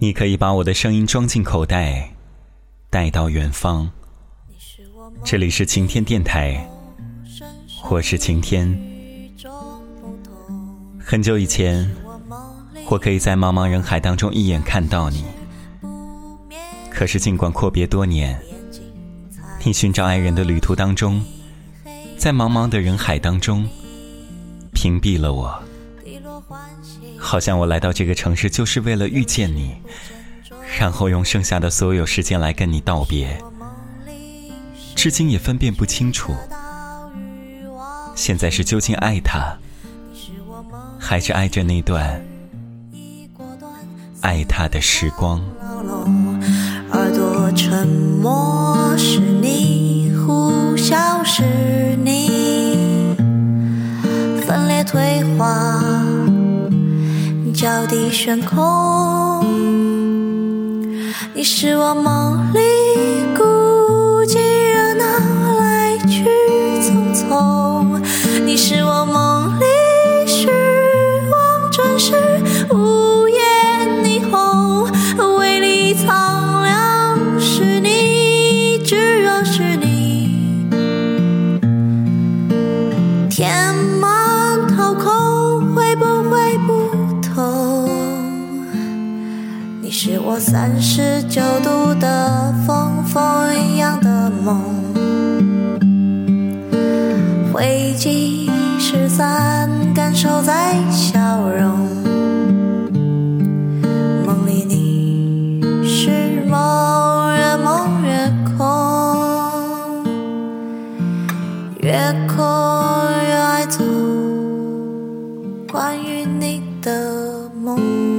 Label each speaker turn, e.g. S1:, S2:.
S1: 你可以把我的声音装进口袋，带到远方。这里是晴天电台，我是晴天。很久以前，我可以在茫茫人海当中一眼看到你。可是尽管阔别多年，你寻找爱人的旅途当中，在茫茫的人海当中，屏蔽了我。好像我来到这个城市就是为了遇见你，然后用剩下的所有时间来跟你道别。至今也分辨不清楚，现在是究竟爱他，还是爱着那段爱他的时光？
S2: 耳朵沉默是你，呼啸是你，分裂退化。脚底悬空，你是我梦里你是我三十九度的风，风一样的梦。回忆失散，感受在消融。梦里你是梦，越梦越空，越空越爱走。关于你的梦。